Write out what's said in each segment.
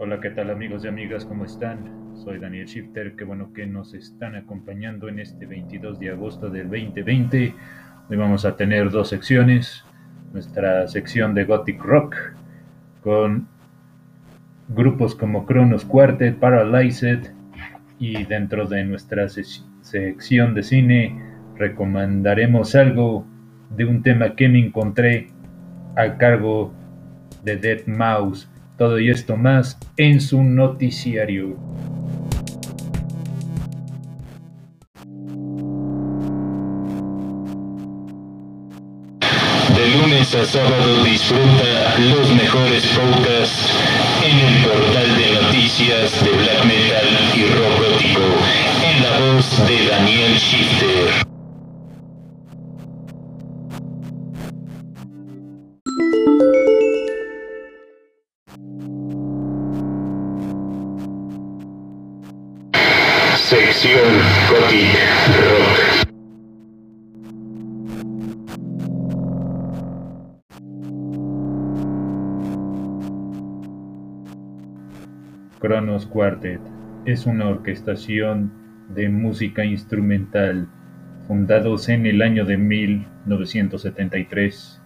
Hola, ¿qué tal amigos y amigas? ¿Cómo están? Soy Daniel Shifter, qué bueno que nos están acompañando en este 22 de agosto del 2020. Hoy vamos a tener dos secciones. Nuestra sección de Gothic Rock con grupos como Kronos Quartet, Paralyzed y dentro de nuestra sección de cine recomendaremos algo de un tema que me encontré a cargo de Dead Mouse. Todo y esto más en su noticiario. De lunes a sábado disfruta los mejores podcasts en el portal de noticias de Black Metal y Rock Gótico en la voz de Daniel Shifter. Kronos Quartet es una orquestación de música instrumental fundados en el año de 1973.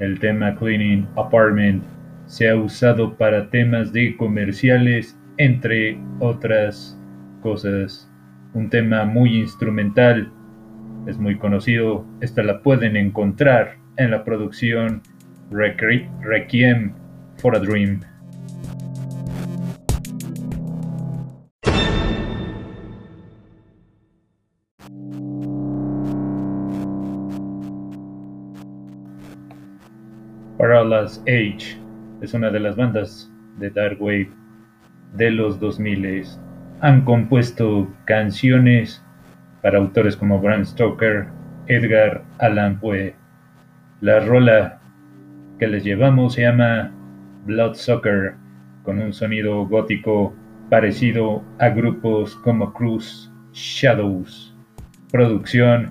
El tema Cleaning Apartment se ha usado para temas de comerciales, entre otras cosas. Un tema muy instrumental, es muy conocido. Esta la pueden encontrar en la producción Requiem for a Dream. Parallax Age es una de las bandas de Dark Wave de los 2000 han compuesto canciones para autores como Bram Stoker, Edgar Allan Poe. La rola que les llevamos se llama Bloodsucker, con un sonido gótico parecido a grupos como Cruz Shadows. Producción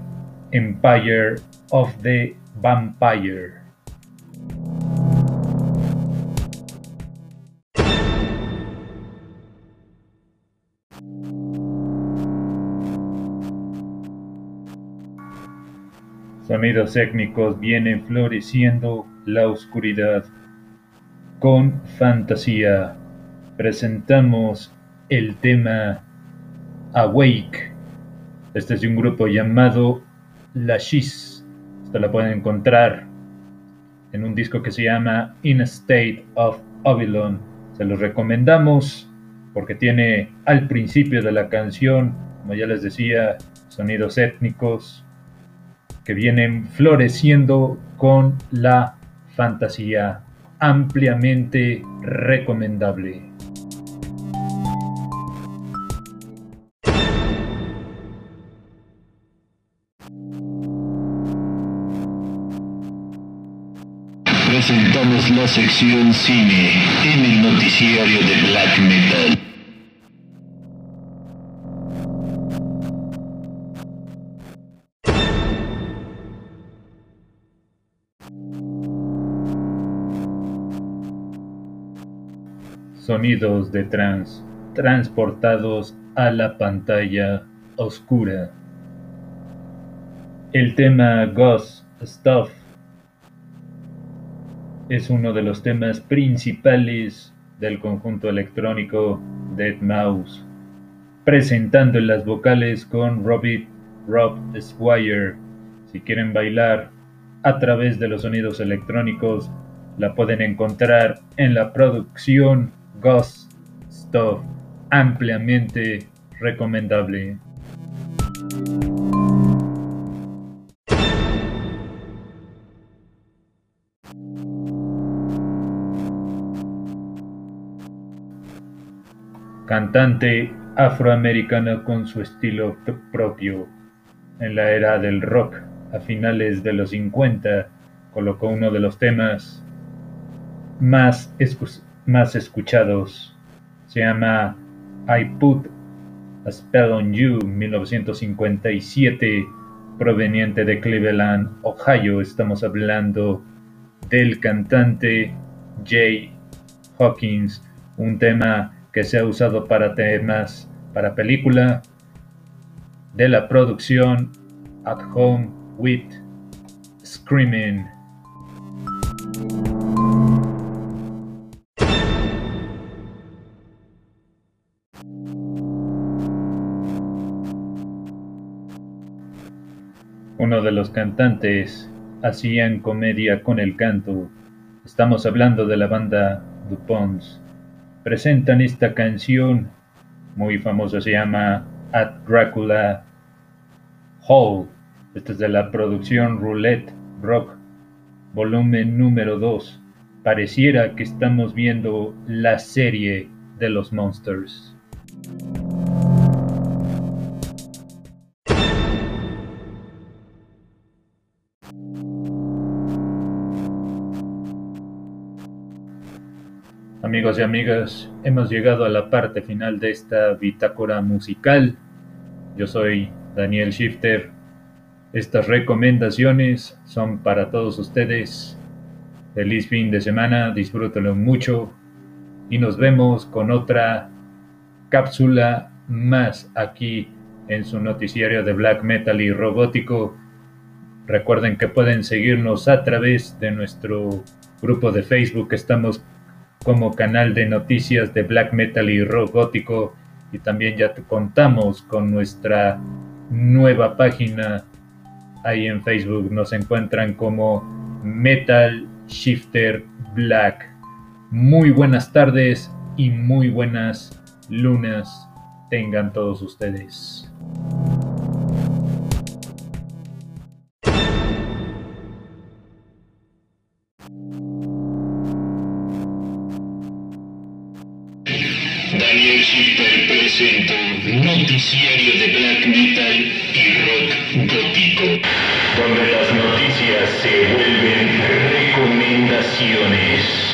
Empire of the Vampire. Sonidos étnicos vienen floreciendo la oscuridad. Con fantasía presentamos el tema Awake. Este es de un grupo llamado La Shiz. Esta la pueden encontrar en un disco que se llama In a State of Babylon. Se los recomendamos porque tiene al principio de la canción, como ya les decía, sonidos étnicos, que vienen floreciendo con la fantasía ampliamente recomendable. Presentamos la sección cine en el noticiario de Black Metal. Sonidos de trance transportados a la pantalla oscura. El tema Ghost Stuff es uno de los temas principales del conjunto electrónico Dead Mouse, presentando en las vocales con Robbie Rob Squire. Si quieren bailar a través de los sonidos electrónicos, la pueden encontrar en la producción Ghost Stuff, ampliamente recomendable. Cantante afroamericana con su estilo propio. En la era del rock, a finales de los 50, colocó uno de los temas más más escuchados. Se llama I Put a Spell on You 1957 proveniente de Cleveland, Ohio. Estamos hablando del cantante Jay Hawkins, un tema que se ha usado para temas para película de la producción At Home with Screaming. Uno de los cantantes hacían comedia con el canto. Estamos hablando de la banda DuPonts. Presentan esta canción muy famosa, se llama At Dracula Hall. Esta es de la producción Roulette Rock, volumen número 2. Pareciera que estamos viendo la serie de los monsters. Amigos y amigas, hemos llegado a la parte final de esta bitácora musical. Yo soy Daniel Shifter. Estas recomendaciones son para todos ustedes. Feliz fin de semana, disfrútenlo mucho y nos vemos con otra cápsula más aquí en su noticiario de black metal y robótico. Recuerden que pueden seguirnos a través de nuestro grupo de Facebook. Estamos como canal de noticias de black metal y rock gótico y también ya contamos con nuestra nueva página ahí en Facebook nos encuentran como Metal Shifter Black. Muy buenas tardes y muy buenas lunas tengan todos ustedes. Presenta Noticiario de Black Metal y Rock Gótico, donde las noticias se vuelven recomendaciones.